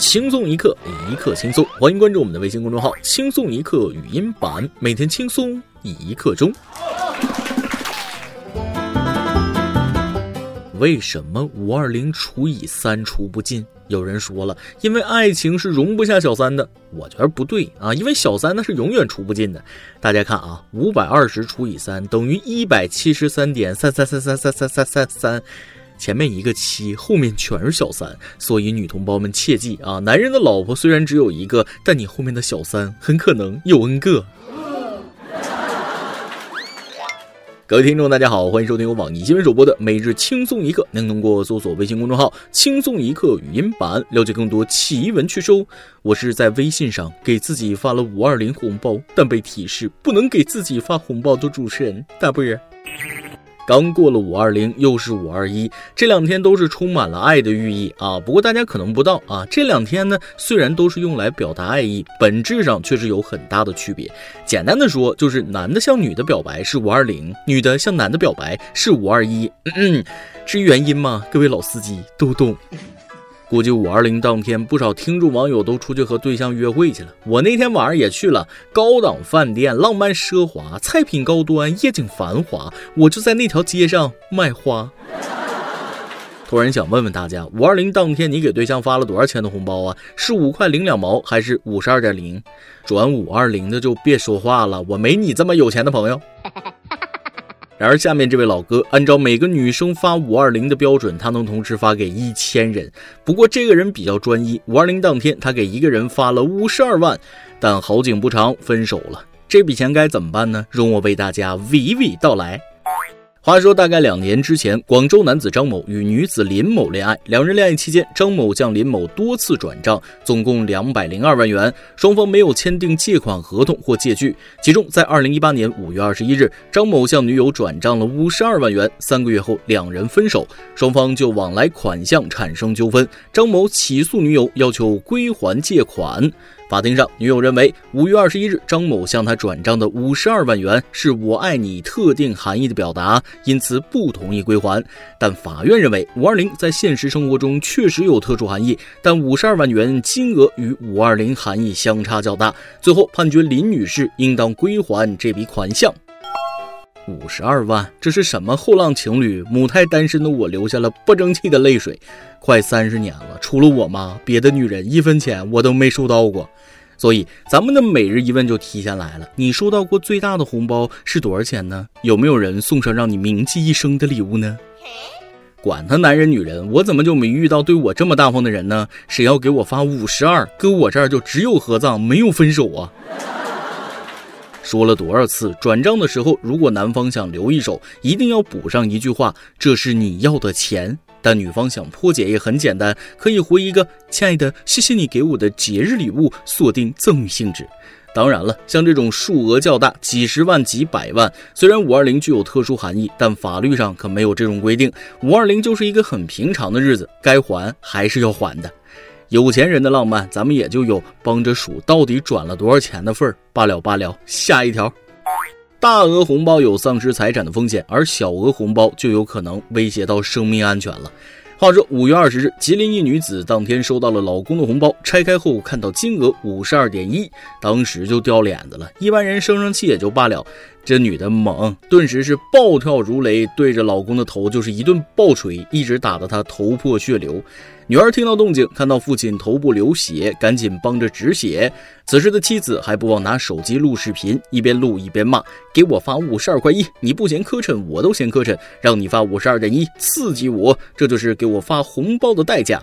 轻松一刻，一刻轻松。欢迎关注我们的微信公众号“轻松一刻语音版”，每天轻松一刻钟。为什么五二零除以三除不尽？有人说了，因为爱情是容不下小三的。我觉得不对啊，因为小三那是永远除不尽的。大家看啊，五百二十除以三等于一百七十三点三三三三三三三三，前面一个七，后面全是小三。所以女同胞们切记啊，男人的老婆虽然只有一个，但你后面的小三很可能有 n 个。各位听众，大家好，欢迎收听由网易新闻首播的每日轻松一刻。您通过搜索微信公众号“轻松一刻”语音版了解更多奇闻趣事。我是在微信上给自己发了五二零红包，但被提示不能给自己发红包的主持人大波儿。刚过了五二零，又是五二一，这两天都是充满了爱的寓意啊。不过大家可能不知道啊，这两天呢，虽然都是用来表达爱意，本质上却是有很大的区别。简单的说，就是男的向女的表白是五二零，女的向男的表白是五二一。嗯，至于原因嘛，各位老司机都懂。估计五二零当天，不少听众网友都出去和对象约会去了。我那天晚上也去了，高档饭店，浪漫奢华，菜品高端，夜景繁华，我就在那条街上卖花。突然想问问大家，五二零当天你给对象发了多少钱的红包啊？是五块零两毛，还是五十二点零？转五二零的就别说话了，我没你这么有钱的朋友。然而，下面这位老哥按照每个女生发五二零的标准，他能同时发给一千人。不过，这个人比较专一，五二零当天他给一个人发了五十二万，但好景不长，分手了。这笔钱该怎么办呢？容我为大家娓娓道来。话说，大概两年之前，广州男子张某与女子林某恋爱。两人恋爱期间，张某向林某多次转账，总共两百零二万元，双方没有签订借款合同或借据。其中，在二零一八年五月二十一日，张某向女友转账了五十二万元。三个月后，两人分手，双方就往来款项产生纠纷。张某起诉女友，要求归还借款。法庭上，女友认为五月二十一日张某向她转账的五十二万元是我爱你特定含义的表达，因此不同意归还。但法院认为五二零在现实生活中确实有特殊含义，但五十二万元金额与五二零含义相差较大，最后判决林女士应当归还这笔款项。五十二万，这是什么后浪情侣？母胎单身的我流下了不争气的泪水。快三十年了，除了我妈，别的女人一分钱我都没收到过。所以，咱们的每日一问就提前来了：你收到过最大的红包是多少钱呢？有没有人送上让你铭记一生的礼物呢？管他男人女人，我怎么就没遇到对我这么大方的人呢？谁要给我发五十二，搁我这儿就只有合葬，没有分手啊！说了多少次，转账的时候，如果男方想留一手，一定要补上一句话：“这是你要的钱。”但女方想破解也很简单，可以回一个“亲爱的，谢谢你给我的节日礼物”，锁定赠与性质。当然了，像这种数额较大，几十万、几百万，虽然五二零具有特殊含义，但法律上可没有这种规定。五二零就是一个很平常的日子，该还还是要还的。有钱人的浪漫，咱们也就有帮着数到底转了多少钱的份儿。罢了罢了，下一条。大额红包有丧失财产的风险，而小额红包就有可能威胁到生命安全了。话说五月二十日，吉林一女子当天收到了老公的红包，拆开后看到金额五十二点一，当时就掉脸子了。一般人生生气也就罢了，这女的猛，顿时是暴跳如雷，对着老公的头就是一顿暴锤，一直打得他头破血流。女儿听到动静，看到父亲头部流血，赶紧帮着止血。此时的妻子还不忘拿手机录视频，一边录一边骂：“给我发五十二块一，你不嫌磕碜，我都嫌磕碜。让你发五十二点一，刺激我，这就是给我发红包的代价。”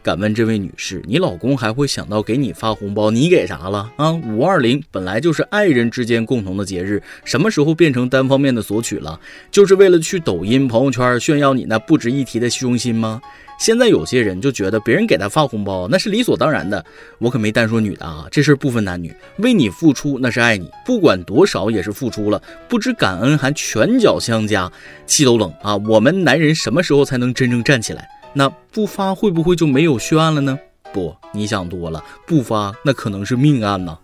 敢问这位女士，你老公还会想到给你发红包？你给啥了啊？五二零本来就是爱人之间共同的节日，什么时候变成单方面的索取了？就是为了去抖音、朋友圈炫耀你那不值一提的虚荣心吗？现在有些人就觉得别人给他发红包那是理所当然的。我可没单说女的啊，这事不分男女，为你付出那是爱你，不管多少也是付出了，不知感恩还拳脚相加，气都冷啊！我们男人什么时候才能真正站起来？那不发会不会就没有血案了呢？不，你想多了，不发那可能是命案呢。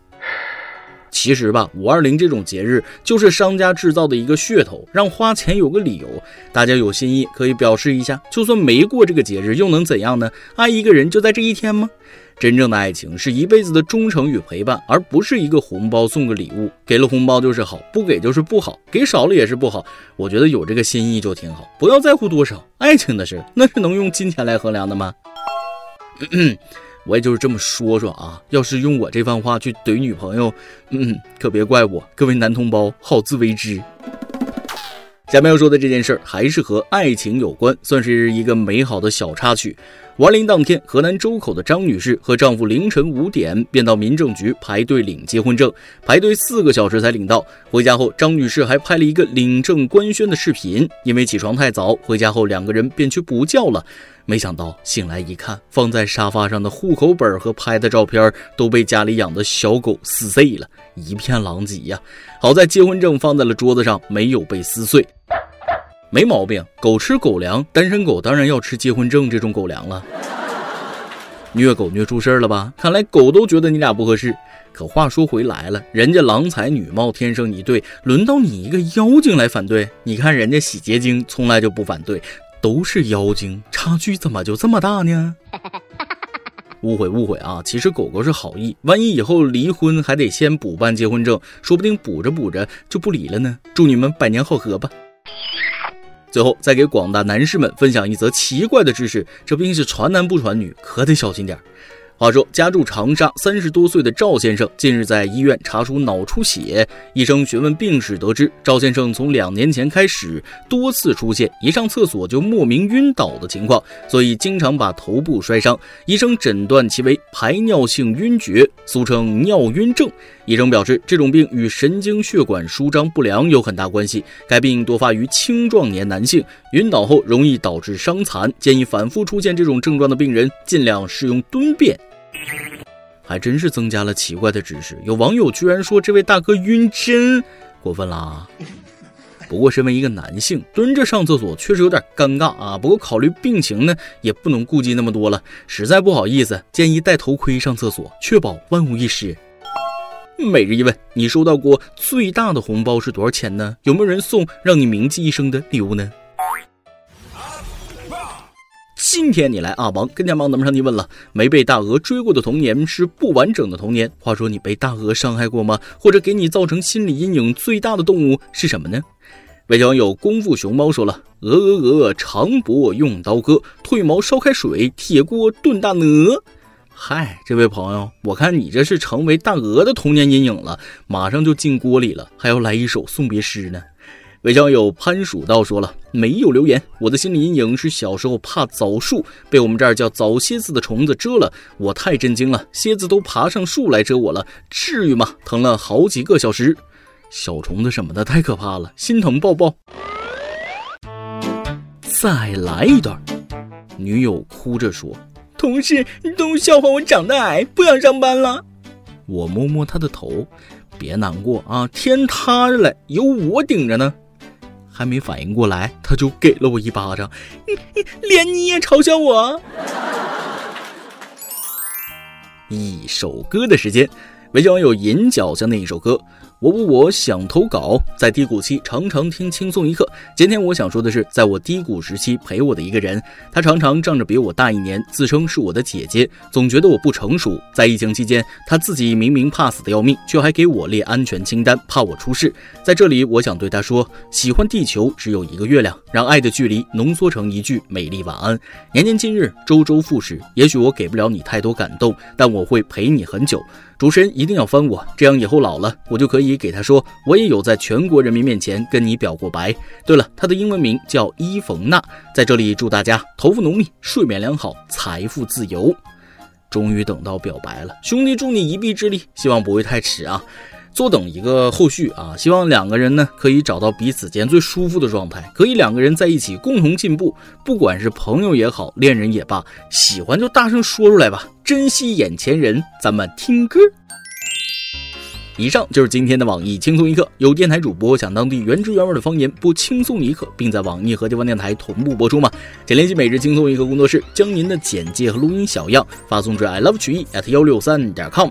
其实吧，五二零这种节日就是商家制造的一个噱头，让花钱有个理由。大家有心意可以表示一下，就算没过这个节日又能怎样呢？爱一个人就在这一天吗？真正的爱情是一辈子的忠诚与陪伴，而不是一个红包送个礼物。给了红包就是好，不给就是不好，给少了也是不好。我觉得有这个心意就挺好，不要在乎多少。爱情的事那是能用金钱来衡量的吗？我也就是这么说说啊。要是用我这番话去怼女朋友，嗯，可别怪我。各位男同胞，好自为之。下面要说的这件事儿还是和爱情有关，算是一个美好的小插曲。亡灵当天，河南周口的张女士和丈夫凌晨五点便到民政局排队领结婚证，排队四个小时才领到。回家后，张女士还拍了一个领证官宣的视频。因为起床太早，回家后两个人便去补觉了。没想到醒来一看，放在沙发上的户口本和拍的照片都被家里养的小狗撕碎了，一片狼藉呀！好在结婚证放在了桌子上，没有被撕碎。没毛病，狗吃狗粮，单身狗当然要吃结婚证这种狗粮了。虐狗虐出事儿了吧？看来狗都觉得你俩不合适。可话说回来了，人家郎才女貌天生一对，轮到你一个妖精来反对？你看人家洗洁精从来就不反对，都是妖精，差距怎么就这么大呢？误会误会啊！其实狗狗是好意，万一以后离婚还得先补办结婚证，说不定补着补着就不离了呢。祝你们百年好合吧。最后再给广大男士们分享一则奇怪的知识，这毕竟是传男不传女，可得小心点。话说，家住长沙三十多岁的赵先生近日在医院查出脑出血，医生询问病史，得知赵先生从两年前开始多次出现一上厕所就莫名晕倒的情况，所以经常把头部摔伤。医生诊断其为排尿性晕厥，俗称尿晕症。医生表示，这种病与神经血管舒张不良有很大关系，该病多发于青壮年男性，晕倒后容易导致伤残，建议反复出现这种症状的病人尽量使用蹲便。还真是增加了奇怪的知识。有网友居然说这位大哥晕针，过分啦！不过身为一个男性，蹲着上厕所确实有点尴尬啊。不过考虑病情呢，也不能顾及那么多了。实在不好意思，建议戴头盔上厕所，确保万无一失。每日一问：你收到过最大的红包是多少钱呢？有没有人送让你铭记一生的礼物呢？今天你来阿王跟天帮咱们上提问了，没被大鹅追过的童年是不完整的童年。话说你被大鹅伤害过吗？或者给你造成心理阴影最大的动物是什么呢？位网友功夫熊猫说了：鹅鹅鹅，长脖用刀割，褪毛烧开水，铁锅炖大鹅。嗨，这位朋友，我看你这是成为大鹅的童年阴影了，马上就进锅里了，还要来一首送别诗呢。尾交友潘蜀道说了没有留言，我的心理阴影是小时候怕枣树被我们这儿叫枣蝎子的虫子蛰了，我太震惊了，蝎子都爬上树来蛰我了，至于吗？疼了好几个小时，小虫子什么的太可怕了，心疼抱抱。再来一段，女友哭着说：“同事都笑话我长得矮，不想上班了。”我摸摸她的头，别难过啊，天塌下来有我顶着呢。还没反应过来，他就给了我一巴掌。连你也嘲笑我？一首歌的时间，微信网友银角将那一首歌。我我我想投稿，在低谷期常常听轻松一刻。今天我想说的是，在我低谷时期陪我的一个人，他常常仗着比我大一年，自称是我的姐姐，总觉得我不成熟。在疫情期间，他自己明明怕死的要命，却还给我列安全清单，怕我出事。在这里，我想对他说：喜欢地球只有一个月亮，让爱的距离浓缩成一句美丽晚安。年年今日，周周复始。也许我给不了你太多感动，但我会陪你很久。主持人一定要翻我，这样以后老了，我就可以给他说，我也有在全国人民面前跟你表过白。对了，他的英文名叫伊冯娜，在这里祝大家头发浓密，睡眠良好，财富自由。终于等到表白了，兄弟，助你一臂之力，希望不会太迟啊。坐等一个后续啊，希望两个人呢可以找到彼此间最舒服的状态，可以两个人在一起共同进步。不管是朋友也好，恋人也罢，喜欢就大声说出来吧，珍惜眼前人。咱们听歌。以上就是今天的网易轻松一刻，有电台主播讲当地原汁原味的方言，播轻松一刻，并在网易和地方电台同步播出吗？请联系每日轻松一刻工作室，将您的简介和录音小样发送至 i love 曲艺 at 幺六三点 com。